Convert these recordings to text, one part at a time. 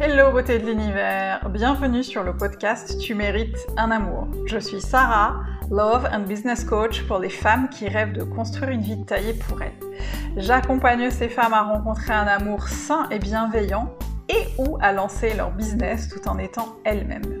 Hello beauté de l'univers, bienvenue sur le podcast Tu mérites un amour. Je suis Sarah, Love and Business Coach pour les femmes qui rêvent de construire une vie taillée pour elles. J'accompagne ces femmes à rencontrer un amour sain et bienveillant et ou à lancer leur business tout en étant elles-mêmes.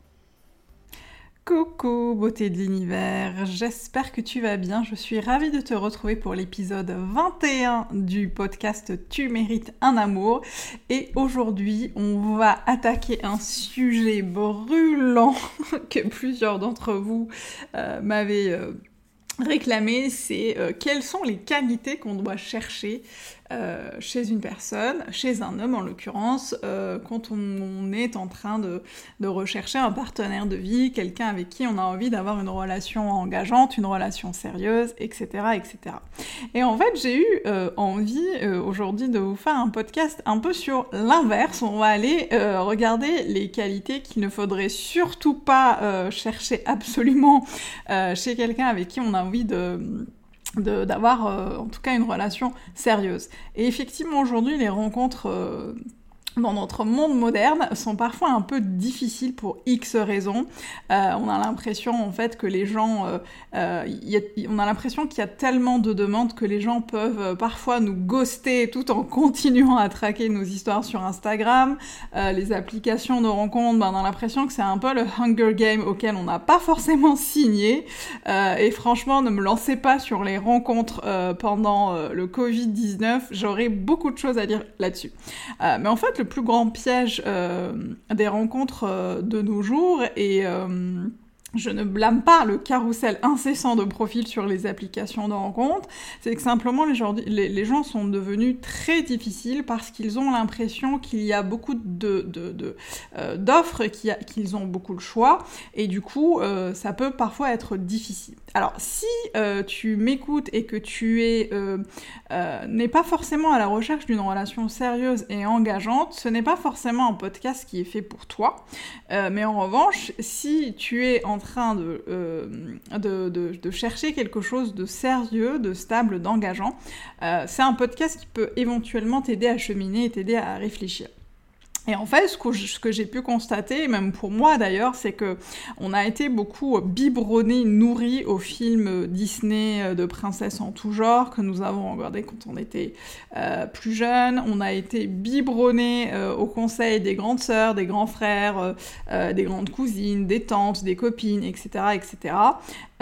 Coucou beauté de l'univers, j'espère que tu vas bien. Je suis ravie de te retrouver pour l'épisode 21 du podcast Tu mérites un amour. Et aujourd'hui, on va attaquer un sujet brûlant que plusieurs d'entre vous euh, m'avaient euh, réclamé. C'est euh, quelles sont les qualités qu'on doit chercher euh, chez une personne, chez un homme en l'occurrence, euh, quand on, est en train de, rechercher un partenaire de vie, quelqu'un avec qui on a envie d'avoir une relation engageante, une relation sérieuse, etc. etc. Et en fait, j'ai eu euh, envie aujourd'hui de vous faire un podcast un peu sur l'inverse. On va aller regarder les qualités qu'il ne faudrait surtout pas chercher absolument chez quelqu'un avec qui on a envie de d'avoir euh, en tout cas une relation sérieuse. Et effectivement aujourd'hui les rencontres euh, dans notre monde moderne sont parfois un peu difficiles pour X raisons. Euh, on a l'impression en fait que les gens, euh, euh, on a l'impression qu'il y a tellement de demandes que les gens peuvent parfois nous ghoster tout en continuant à traquer nos histoires sur Instagram. les applications de rencontres, ben, on a l'impression que c'est un peu le Hunger Game auquel on n'a pas forcément signé. et franchement, ne me lancez pas sur les rencontres pendant le Covid-19. J'aurais beaucoup de choses à dire là-dessus. mais en fait, plus grand piège euh, des rencontres euh, de nos jours et euh, je ne blâme pas le carrousel incessant de profils sur les applications de rencontres, c'est que simplement les gens, les, gens, sont devenus très difficiles parce qu'ils ont l'impression qu'il y a beaucoup de, d'offres, qu'ils ont beaucoup de choix, et du coup, ça peut parfois être difficile. Alors, si euh, tu m'écoutes et que tu es euh, euh, n'es pas forcément à la recherche d'une relation sérieuse et engageante, ce n'est pas forcément un podcast qui est fait pour toi. mais en revanche, si tu es en train de, de, chercher quelque chose de sérieux, de stable, d'engageant, c'est un podcast qui peut éventuellement t'aider à cheminer et t'aider à réfléchir. Et en fait, ce que, j'ai pu constater, même pour moi d'ailleurs, c'est que on a été beaucoup biberonné, nourri aux films Disney euh, de princesses en tout genre que nous avons regardé quand on était euh, plus jeune. On a été biberonné euh, aux conseils des grandes sœurs, des grands frères, des grandes cousines, des tantes, des copines, etc., etc.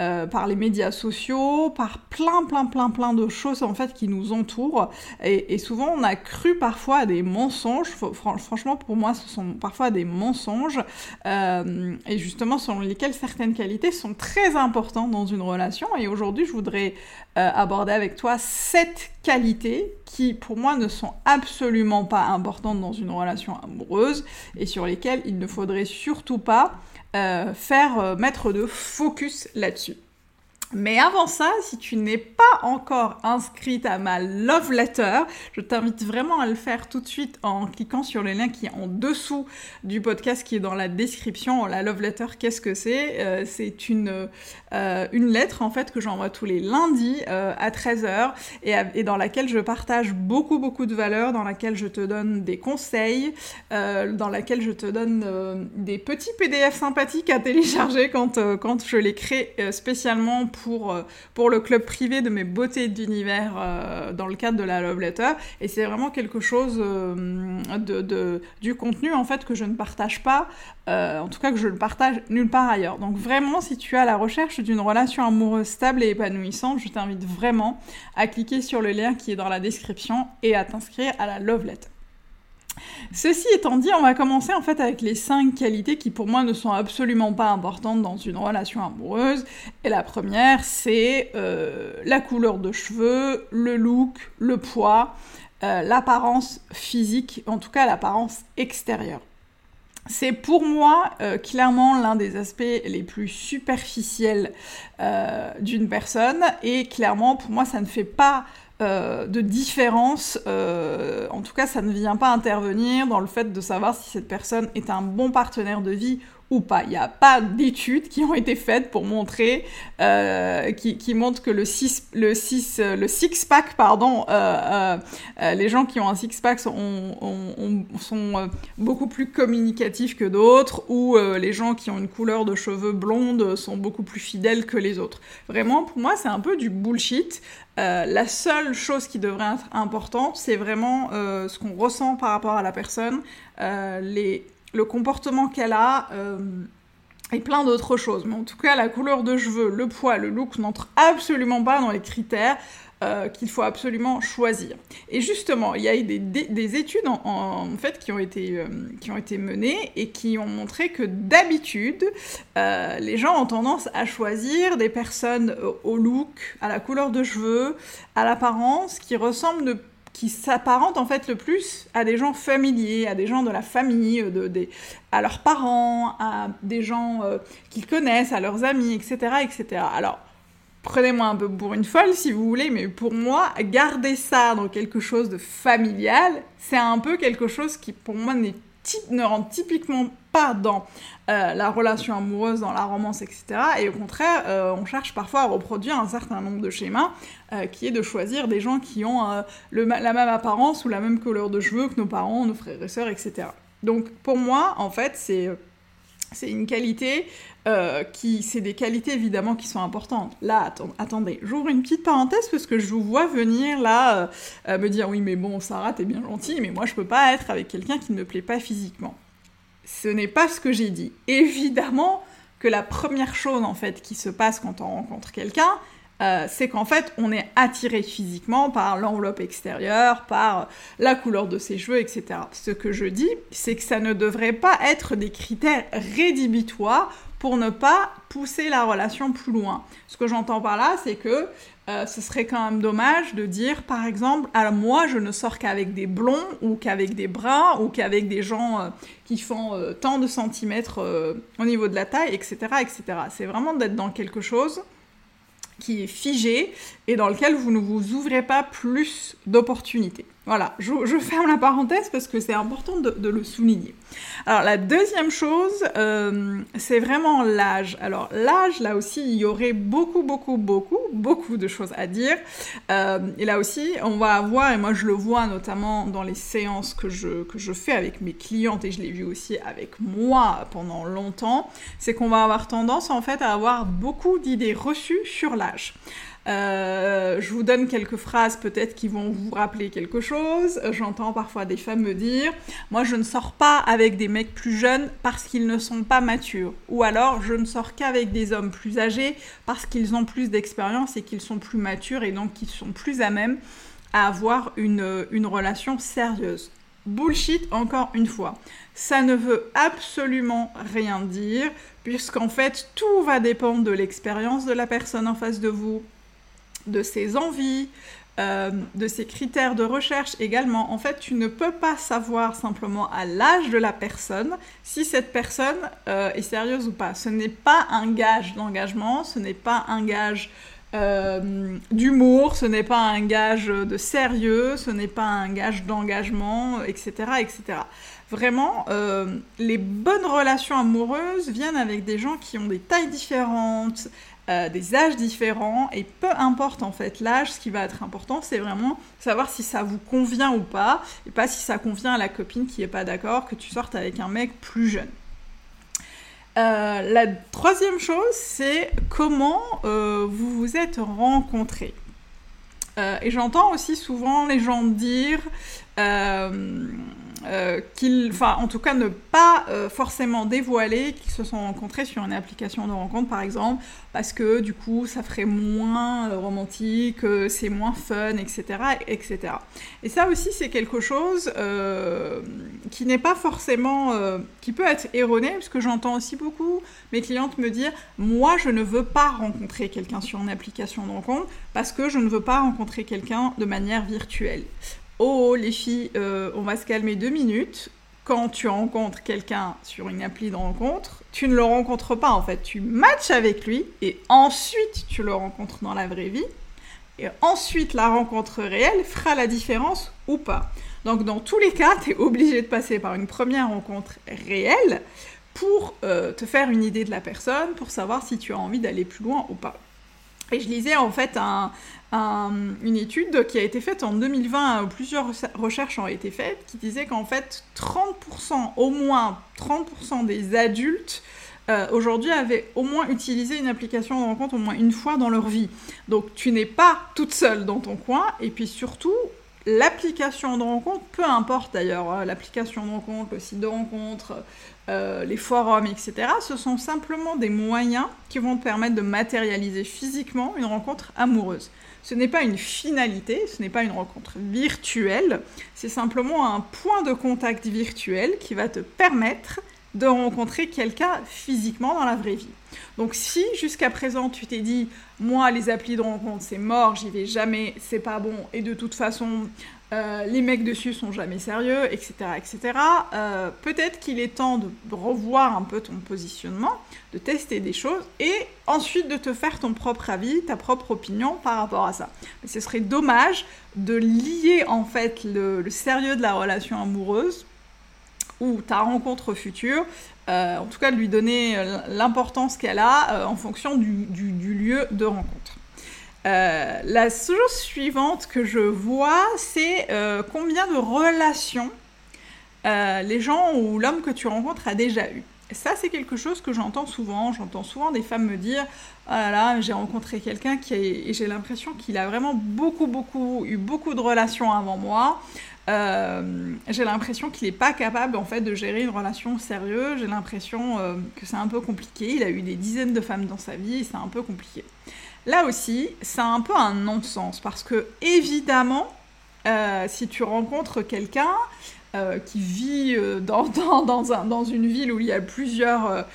Euh, par les médias sociaux, par plein, plein, plein, plein de choses en fait qui nous entourent. Et, souvent, on a cru parfois à des mensonges. franchement, pour moi, ce sont parfois des mensonges. Euh, et justement, selon lesquels certaines qualités sont très importantes dans une relation. Et aujourd'hui, je voudrais euh, aborder avec toi sept qualités qui, pour moi, ne sont absolument pas importantes dans une relation amoureuse et sur lesquelles il ne faudrait surtout pas faire euh, mettre de focus là-dessus. Mais avant ça, si tu n'es pas encore inscrite à ma love letter, je t'invite vraiment à le faire tout de suite en cliquant sur le lien qui est en dessous du podcast qui est dans la description. La love letter, qu'est-ce que c'est? Euh, C'est une, euh, une lettre en fait que j'envoie tous les lundis euh, à 13h et, et, dans laquelle je partage beaucoup beaucoup de valeurs, dans laquelle je te donne des conseils, dans laquelle je te donne des petits PDF sympathiques à télécharger quand, quand je les crée spécialement pour pour, euh, pour le club privé de mes beautés d'univers euh, dans le cadre de la Love Letter. Et c'est vraiment quelque chose euh, de, du contenu en fait que je ne partage pas, en tout cas que je ne partage nulle part ailleurs. Donc vraiment, si tu as la recherche d'une relation amoureuse stable et épanouissante, je t'invite vraiment à cliquer sur le lien qui est dans la description et à t'inscrire à la Love Letter. Ceci étant dit, on va commencer en fait avec les cinq qualités qui pour moi ne sont absolument pas importantes dans une relation amoureuse. Et la première, c'est euh, la couleur de cheveux, le look, le poids, euh, l'apparence physique, en tout cas l'apparence extérieure. c'est pour moi euh, clairement l'un des aspects les plus superficiels d'une personne et clairement pour moi ça ne fait pas euh, de différence, en tout cas ça ne vient pas intervenir dans le fait de savoir si cette personne est un bon partenaire de vie ou pas. Il n'y a pas d'études qui ont été faites pour montrer, euh, qui, qui, montrent que le six, le six, le six pack, pardon, euh, euh, les gens qui ont un six pack sont, sont beaucoup plus communicatifs que d'autres, ou les gens qui ont une couleur de cheveux blonde sont beaucoup plus fidèles que les autres. Vraiment, pour moi, c'est un peu du bullshit. la seule chose qui devrait être importante, c'est vraiment ce qu'on ressent par rapport à la personne, les le comportement qu'elle a euh, et plein d'autres choses. Mais en tout cas, la couleur de cheveux, le poids, le look n'entrent absolument pas dans les critères euh, qu'il faut absolument choisir. Et justement, il y a eu des, études en, fait qui ont, été, euh, qui ont été menées et qui ont montré que d'habitude, les gens ont tendance à choisir des personnes au look, à la couleur de cheveux, à l'apparence qui ressemblent de qui s'apparentent en fait le plus à des gens familiers, à des gens de la famille, euh, à leurs parents, à des gens euh, qu'ils connaissent, à leurs amis, etc., etc. Alors, prenez-moi un peu pour une folle si vous voulez, mais pour moi, garder ça dans quelque chose de familial, c'est un peu quelque chose qui pour moi ne rentre typiquement pas dans euh, la relation amoureuse, dans la romance, etc. Et au contraire, euh, on cherche parfois à reproduire un certain nombre de schémas, euh, qui est de choisir des gens qui ont la même apparence ou la même couleur de cheveux que nos parents, nos frères et sœurs, etc. Donc pour moi, en fait, c'est une qualité qui, c'est des qualités évidemment qui sont importantes. Là, attendez, j'ouvre une petite parenthèse parce que je vous vois venir là me dire oui mais bon Sarah t'es bien gentille mais moi je peux pas être avec quelqu'un qui ne me plaît pas physiquement ce n'est pas ce que j'ai dit. Évidemment que la première chose en fait qui se passe quand on rencontre quelqu'un, euh, c'est qu'en fait on est attiré physiquement par l'enveloppe extérieure, par la couleur de ses cheveux, etc. Ce que je dis, c'est que ça ne devrait pas être des critères rédhibitoires pour ne pas pousser la relation plus loin. Ce que j'entends par là, c'est que euh, ce serait quand même dommage de dire, par exemple, alors moi, je ne sors qu'avec des blonds ou qu'avec des bruns ou qu'avec des gens euh, qui font euh, tant de centimètres au niveau de la taille, etc., etc. C'est vraiment d'être dans quelque chose qui est figé et dans lequel vous ne vous ouvrez pas plus d'opportunités. Voilà, je, ferme la parenthèse parce que c'est important de, le souligner. Alors la deuxième chose, euh, c'est vraiment l'âge. Alors l'âge, là aussi, il y aurait beaucoup, beaucoup, beaucoup, beaucoup de choses à dire. Euh, et là aussi, on va avoir, et moi je le vois notamment dans les séances que je, que je fais avec mes clientes, et je l'ai vu aussi avec moi pendant longtemps, c'est qu'on va avoir tendance en fait à avoir beaucoup d'idées reçues sur l'âge. Euh, je vous donne quelques phrases peut-être qui vont vous rappeler quelque chose. J'entends parfois des femmes me dire Moi, je ne sors pas avec des mecs plus jeunes parce qu'ils ne sont pas matures. Ou alors, je ne sors qu'avec des hommes plus âgés parce qu'ils ont plus d'expérience et qu'ils sont plus matures et donc qu'ils sont plus à même à avoir une, une relation sérieuse. Bullshit encore une fois. Ça ne veut absolument rien dire, puisqu'en fait, tout va dépendre de l'expérience de la personne en face de vous, de ses envies, euh, de ses critères de recherche également. En fait, tu ne peux pas savoir simplement à l'âge de la personne si cette personne euh, est sérieuse ou pas. Ce n'est pas un gage d'engagement, ce n'est pas un gage euh, d'humour, ce n'est pas un gage de sérieux, ce n'est pas un gage d'engagement, etc., etc. Vraiment, les bonnes relations amoureuses viennent avec des gens qui ont des tailles différentes, euh, des âges différents et peu importe en fait l'âge, ce qui va être important, c'est vraiment savoir si ça vous convient ou pas et pas si ça convient à la copine qui est pas d'accord que tu sortes avec un mec plus jeune. Euh, la troisième chose, c'est comment euh, vous vous êtes rencontrés. et j'entends aussi souvent les gens dire euh, qu'ils, enfin en tout cas ne pas euh, forcément dévoiler qu'ils se sont rencontrés sur une application de rencontre par exemple, parce que du coup ça ferait moins euh, romantique, c'est moins fun, etc., etc. Et ça aussi c'est quelque chose qui n'est pas forcément, qui peut être erroné, parce que j'entends aussi beaucoup mes clientes me dire, moi je ne veux pas rencontrer quelqu'un sur une application de rencontre parce que je ne veux pas rencontrer quelqu'un de manière virtuelle. Oh les filles, euh, on va se calmer deux minutes. quand tu rencontres quelqu'un sur une appli de rencontre, tu ne le rencontres pas en fait. Tu matches avec lui et ensuite tu le rencontres dans la vraie vie. Et ensuite, la rencontre réelle fera la différence ou pas. Donc, dans tous les cas, tu es obligé de passer par une première rencontre réelle pour euh, te faire une idée de la personne, pour savoir si tu as envie d'aller plus loin ou pas. Et je lisais en fait une étude qui a été faite en 2020, où plusieurs recherches ont été faites, qui disait qu'en fait 30%, au moins 30% des adultes euh, aujourd'hui avaient au moins utilisé une application de rencontre au moins une fois dans leur vie. Donc tu n'es pas toute seule dans ton coin, et puis surtout, l'application de rencontre, peu importe d'ailleurs, euh, l'application de rencontre, le site de rencontre, euh, les forums, etc., ce sont simplement des moyens qui vont te permettre de matérialiser physiquement une rencontre amoureuse. Ce n'est pas une finalité, ce n'est pas une rencontre virtuelle, c'est simplement un point de contact virtuel qui va te permettre de rencontrer quelqu'un physiquement dans la vraie vie. Donc si jusqu'à présent tu t'es dit moi les applis de rencontre c'est mort, j'y vais jamais, c'est pas bon et de toute façon euh, les mecs dessus sont jamais sérieux, etc. etc. Euh, peut-être qu'il est temps de revoir un peu ton positionnement, de tester des choses et ensuite de te faire ton propre avis, ta propre opinion par rapport à ça. Mais ce serait dommage de lier en fait le sérieux de la relation amoureuse ou ta rencontre future, euh, en tout cas de lui donner l'importance qu'elle a en fonction du, lieu de rencontre. La chose suivante que je vois, c'est combien de relations les gens ou l'homme que tu rencontres a déjà eu. ça, c'est quelque chose que j'entends souvent. J'entends souvent des femmes me dire Oh là j'ai rencontré quelqu'un qui et j'ai l'impression qu'il a vraiment beaucoup, beaucoup, eu beaucoup de relations avant moi. Euh, j'ai l'impression qu'il n'est pas capable en fait de gérer une relation sérieuse. J'ai l'impression euh, que c'est un peu compliqué. Il a eu des dizaines de femmes dans sa vie, c'est un peu compliqué. Là aussi, c'est un peu un non-sens parce que évidemment, euh, si tu rencontres quelqu'un qui vit dans, dans, un, dans, une ville où il y a plusieurs,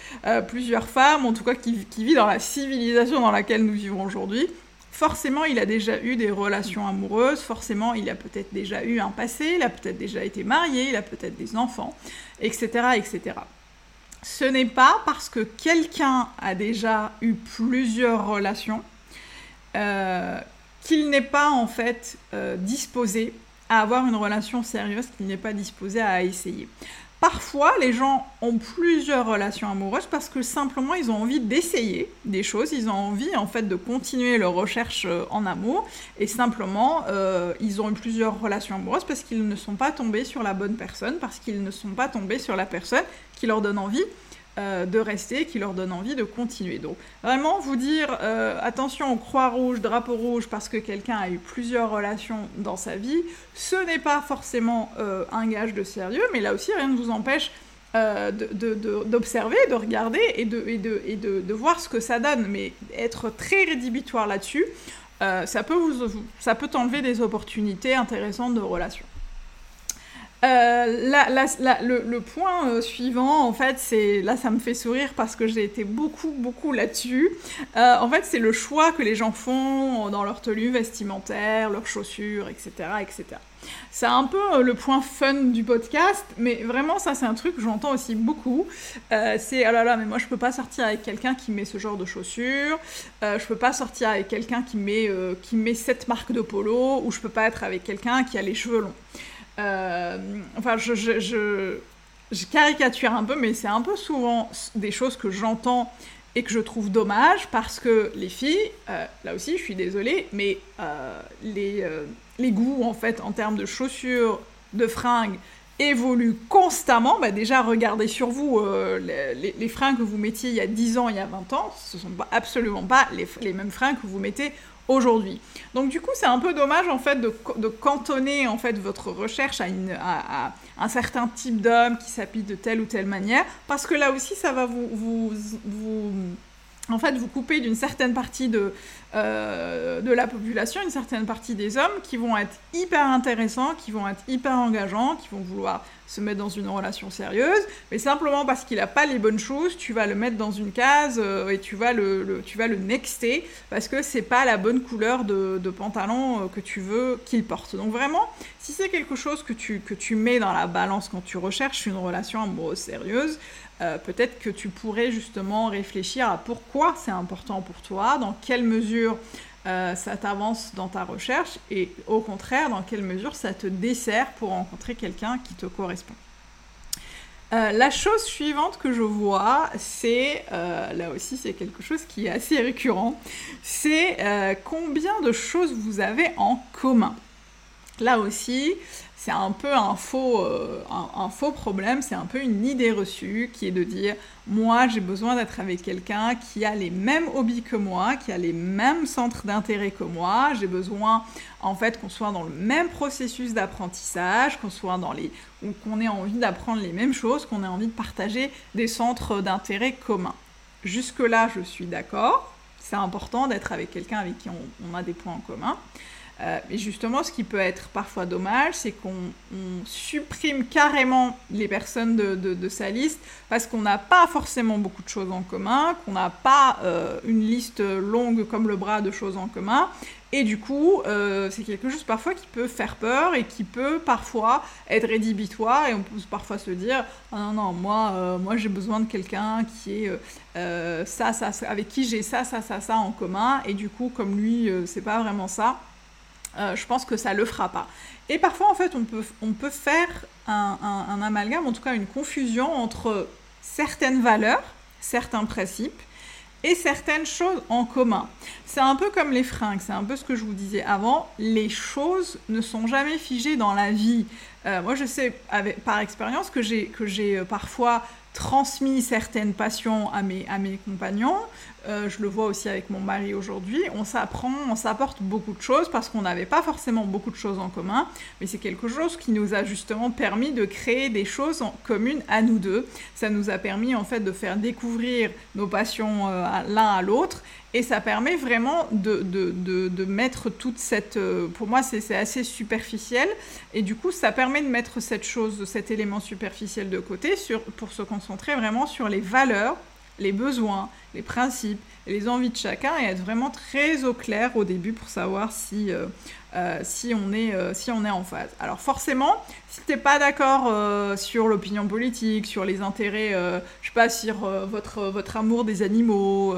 plusieurs femmes, en tout cas qui, qui, vit dans la civilisation dans laquelle nous vivons aujourd'hui, forcément il a déjà eu des relations amoureuses, forcément il a peut-être déjà eu un passé, il a peut-être déjà été marié, il a peut-être des enfants, etc. etc. Ce n'est pas parce que quelqu'un a déjà eu plusieurs relations euh, qu'il n'est pas en fait euh, disposé à avoir une relation sérieuse, qu'il n'est pas disposé à essayer. Parfois, les gens ont plusieurs relations amoureuses parce que simplement ils ont envie d'essayer des choses, ils ont envie en fait de continuer leur recherche euh, en amour et simplement ils ont eu plusieurs relations amoureuses parce qu'ils ne sont pas tombés sur la bonne personne, parce qu'ils ne sont pas tombés sur la personne qui leur donne envie euh, de rester, qui leur donne envie de continuer. Donc vraiment vous dire euh, attention croix rouge, drapeau rouge parce que quelqu'un a eu plusieurs relations dans sa vie, ce n'est pas forcément euh, un gage de sérieux, mais là aussi rien ne vous empêche d'observer, de, de, regarder et, de, voir ce que ça donne. Mais être très rédhibitoire là-dessus, ça peut, vous, ça peut t'enlever des opportunités intéressantes de relations. Euh, le, point euh, suivant, en fait, c'est là, ça me fait sourire parce que j'ai été beaucoup, beaucoup là-dessus. Euh, en fait, c'est le choix que les gens font dans leur tenue vestimentaire, leurs chaussures, etc., etc. C'est un peu le point fun du podcast, mais vraiment, ça, c'est un truc que j'entends aussi beaucoup. c'est oh là là, mais moi, je peux pas sortir avec quelqu'un qui met ce genre de chaussures. je peux pas sortir avec quelqu'un qui met qui met cette marque de polo, ou je peux pas être avec quelqu'un qui a les cheveux longs. Euh, enfin, je, caricature un peu, mais c'est un peu souvent des choses que j'entends et que je trouve dommage parce que les filles, euh, là aussi je suis désolée, mais euh, les, les, goûts en fait en termes de chaussures, de fringues évoluent constamment. Bah, déjà regardez sur vous les, les, fringues que vous mettiez il y a 10 ans, il y a 20 ans, ce sont pas, absolument pas les, les mêmes fringues que vous mettez aujourd'hui. Donc du coup, c'est un peu dommage en fait de, cantonner en fait votre recherche à, un certain type d'homme qui s'habille de telle ou telle manière, parce que là aussi, ça va vous en fait, vous coupez d'une certaine partie de, euh, de la population, une certaine partie des hommes qui vont être hyper intéressants, qui vont être hyper engageants, qui vont vouloir se mettre dans une relation sérieuse, mais simplement parce qu'il n'a pas les bonnes choses, tu vas le mettre dans une case euh, et tu vas le, tu vas le nexter parce que c'est pas la bonne couleur de, pantalon euh, que tu veux qu'il porte. Donc vraiment, si c'est quelque chose que tu, que tu mets dans la balance quand tu recherches une relation amoureuse sérieuse, euh, peut-être que tu pourrais justement réfléchir à pourquoi c'est important pour toi, dans quelle mesure euh, ça t'avance dans ta recherche et au contraire, dans quelle mesure ça te dessert pour rencontrer quelqu'un qui te correspond. Euh, la chose suivante que je vois, c'est, là aussi c'est quelque chose qui est assez récurrent, c'est combien de choses vous avez en commun? Là aussi, c'est un peu un faux, euh, un, faux problème, c'est un peu une idée reçue qui est de dire moi j'ai besoin d'être avec quelqu'un qui a les mêmes hobbies que moi, qui a les mêmes centres d'intérêt que moi, j'ai besoin en fait qu'on soit dans le même processus d'apprentissage, qu'on soit dans les qu'on ait envie d'apprendre les mêmes choses, qu'on ait envie de partager des centres d'intérêt communs. Jusque là, je suis d'accord. C'est important d'être avec quelqu'un avec qui on a des points en commun. Euh, justement, ce qui peut être parfois dommage, c'est qu'on supprime carrément les personnes de, sa liste parce qu'on n'a pas forcément beaucoup de choses en commun, qu'on n'a pas euh, une liste longue comme le bras de choses en commun. Et du coup, euh, c'est quelque chose parfois qui peut faire peur et qui peut parfois être rédhibitoire. Et on peut parfois se dire ah non, non, moi, moi j'ai besoin de quelqu'un qui est ça, ça, avec qui j'ai ça, ça, ça, ça en commun. Et du coup, comme lui, c'est pas vraiment ça euh, je pense que ça le fera pas. Et parfois, en fait, on peut, on peut faire un, un, amalgame, en tout cas une confusion entre certaines valeurs, certains principes et certaines choses en commun. C'est un peu comme les fringues, c'est un peu ce que je vous disais avant. Les choses ne sont jamais figées dans la vie. Euh, moi, je sais par expérience que j'ai euh, parfois transmis certaines passions à mes, à mes compagnons. Euh, je le vois aussi avec mon mari aujourd'hui. On s'apprend, on s'apporte beaucoup de choses parce qu'on n'avait pas forcément beaucoup de choses en commun, mais c'est quelque chose qui nous a justement permis de créer des choses en communes à nous deux. Ça nous a permis en fait de faire découvrir nos passions euh, l'un à l'autre et ça permet vraiment de, de, de, mettre toute cette... Euh, pour moi, c'est assez superficiel. Et du coup, ça permet de mettre cette chose, cet élément superficiel de côté sur, pour se concentrer vraiment sur les valeurs, les besoins, les principes les envies de chacun et être vraiment très au clair au début pour savoir si, euh, euh, si, on, est, euh, on est en phase. Alors forcément, si tu n'es pas d'accord sur l'opinion politique, sur les intérêts, je sais pas, sur votre amour des animaux,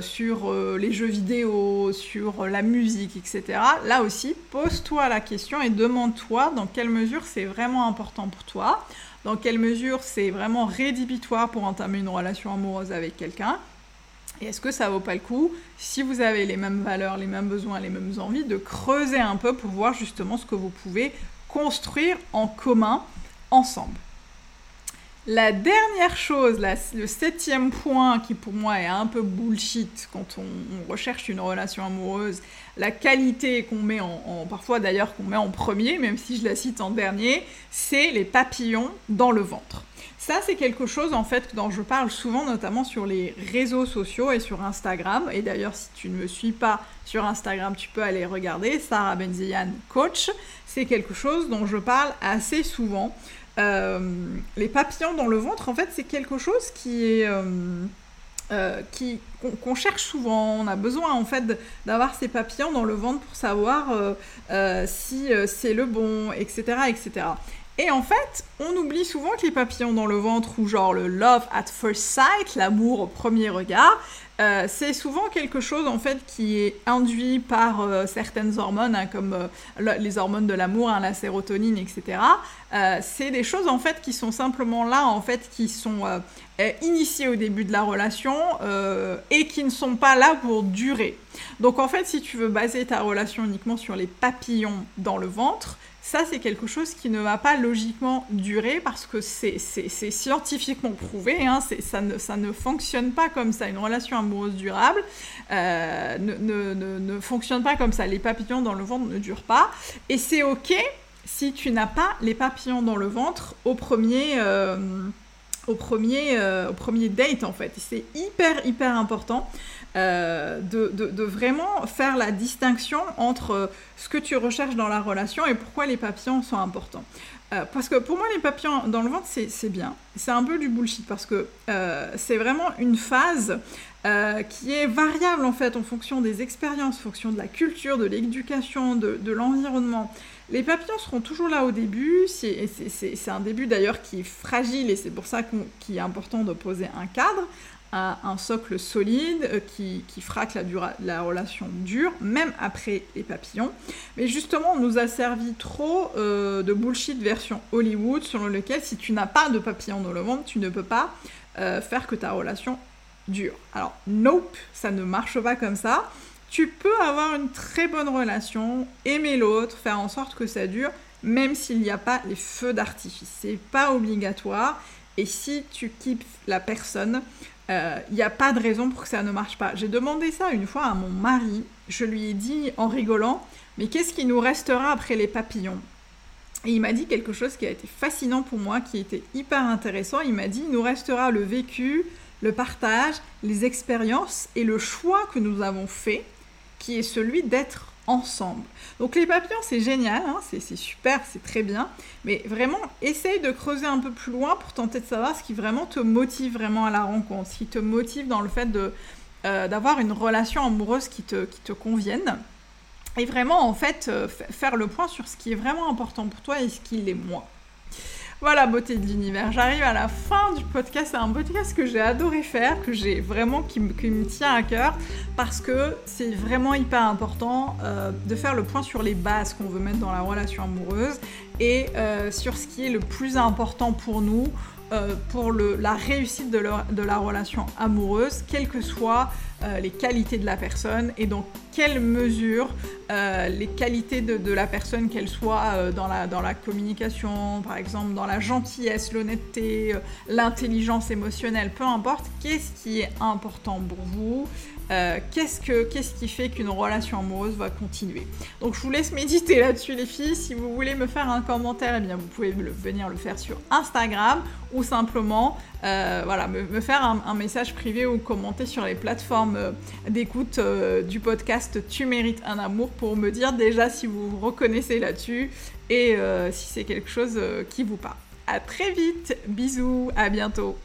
sur les jeux vidéo, sur la musique, etc., là aussi, pose-toi la question et demande-toi dans quelle mesure c'est vraiment important pour toi, dans quelle mesure c'est vraiment rédhibitoire pour entamer une relation amoureuse avec quelqu'un, et est-ce que ça vaut pas le coup, si vous avez les mêmes valeurs, les mêmes besoins, les mêmes envies, de creuser un peu pour voir justement ce que vous pouvez construire en commun ensemble? La dernière chose, le septième point qui pour moi est un peu bullshit quand on, recherche une relation amoureuse, la qualité qu'on met en, parfois d'ailleurs qu'on met en premier, même si je la cite en dernier, c'est les papillons dans le ventre. Ça, c'est quelque chose en fait dont je parle souvent, notamment sur les réseaux sociaux et sur Instagram. Et d'ailleurs, si tu ne me suis pas sur Instagram, tu peux aller regarder Sarah Benzian Coach. C'est quelque chose dont je parle assez souvent. Euh, les papillons dans le ventre, en fait, c'est quelque chose qui est... Euh, euh, qu'on, cherche souvent. On a besoin en fait d'avoir ces papillons dans le ventre pour savoir si c'est le bon, etc. Et en fait, on oublie souvent que les papillons dans le ventre ou genre le love at first sight, l'amour au premier regard, euh, c'est souvent quelque chose en fait qui est induit par euh, certaines hormones, hein, comme euh, les hormones de l'amour, hein, la sérotonine, etc. c'est des choses en fait qui sont simplement là, en fait, qui sont initiées au début de la relation et qui ne sont pas là pour durer. Donc en fait, si tu veux baser ta relation uniquement sur les papillons dans le ventre, ça, c'est quelque chose qui ne va pas logiquement durer parce que c'est scientifiquement prouvé. Hein, ça, ne, ça ne fonctionne pas comme ça. Une relation amoureuse durable euh, ne, fonctionne pas comme ça. Les papillons dans le ventre ne durent pas. Et c'est OK si tu n'as pas les papillons dans le ventre au premier. Euh, au premier, au premier date en fait. C'est hyper hyper important de, de, vraiment faire la distinction entre ce que tu recherches dans la relation et pourquoi les papillons sont importants. Euh, parce que pour moi, les papillons dans le ventre, c'est bien. C'est un peu du bullshit parce que euh, c'est vraiment une phase euh, qui est variable en fait en fonction des expériences, en fonction de la culture, de l'éducation, de, de l'environnement. Les papillons seront toujours là au début. C'est un début d'ailleurs qui est fragile et c'est pour ça qu'il est important de poser un cadre un socle solide euh, qui, que la, la, relation dure, même après les papillons. Mais justement, on nous a servi trop euh, de bullshit version Hollywood, selon lequel si tu n'as pas de papillons dans le ventre, tu ne peux pas euh, faire que ta relation dure. Alors, nope, ça ne marche pas comme ça. Tu peux avoir une très bonne relation, aimer l'autre, faire en sorte que ça dure, même s'il n'y a pas les feux d'artifice. C'est pas obligatoire. Et si tu kiffes la personne, il euh, n'y a pas de raison pour que ça ne marche pas. J'ai demandé ça une fois à mon mari. Je lui ai dit en rigolant, mais qu'est-ce qui nous restera après les papillons? Et il m'a dit quelque chose qui a été fascinant pour moi, qui était hyper intéressant. Il m'a dit, il nous restera le vécu, le partage, les expériences et le choix que nous avons fait, qui est celui d'être ensemble. Donc les papillons, c'est génial, hein, c'est super, c'est très bien, mais vraiment, essaye de creuser un peu plus loin pour tenter de savoir ce qui vraiment te motive vraiment à la rencontre, ce qui te motive dans le fait euh, d'avoir une relation amoureuse qui te, qui te convienne. Et vraiment, en fait, euh, faire le point sur ce qui est vraiment important pour toi et ce qui l'est moins. Voilà, beauté de l'univers. J'arrive à la fin du podcast. C'est un podcast que j'ai adoré faire, que j'ai vraiment qui me, tient à cœur, parce que c'est vraiment hyper important euh, de faire le point sur les bases qu'on veut mettre dans la relation amoureuse et euh, sur ce qui est le plus important pour nous. Euh, pour la réussite de, la relation amoureuse, quelles que soient les qualités de la personne et donc quelle mesure euh, les qualités de, la personne, qu'elle soit euh, dans, la, dans la communication, par exemple, dans la gentillesse, l'honnêteté, euh, l'intelligence émotionnelle, peu importe, qu'est-ce qui est important pour vous qu'est-ce, que, qu'est-ce qui fait qu'une relation amoureuse va continuer Donc je vous laisse méditer là-dessus les filles. Si vous voulez me faire un commentaire, eh bien vous pouvez venir le faire sur Instagram ou simplement voilà, me, faire un, message privé ou commenter sur les plateformes d'écoute du podcast tu mérites un amour pour me dire déjà si vous vous reconnaissez là-dessus et euh, si c'est quelque chose euh, qui vous parle. À très vite, bisous, à bientôt.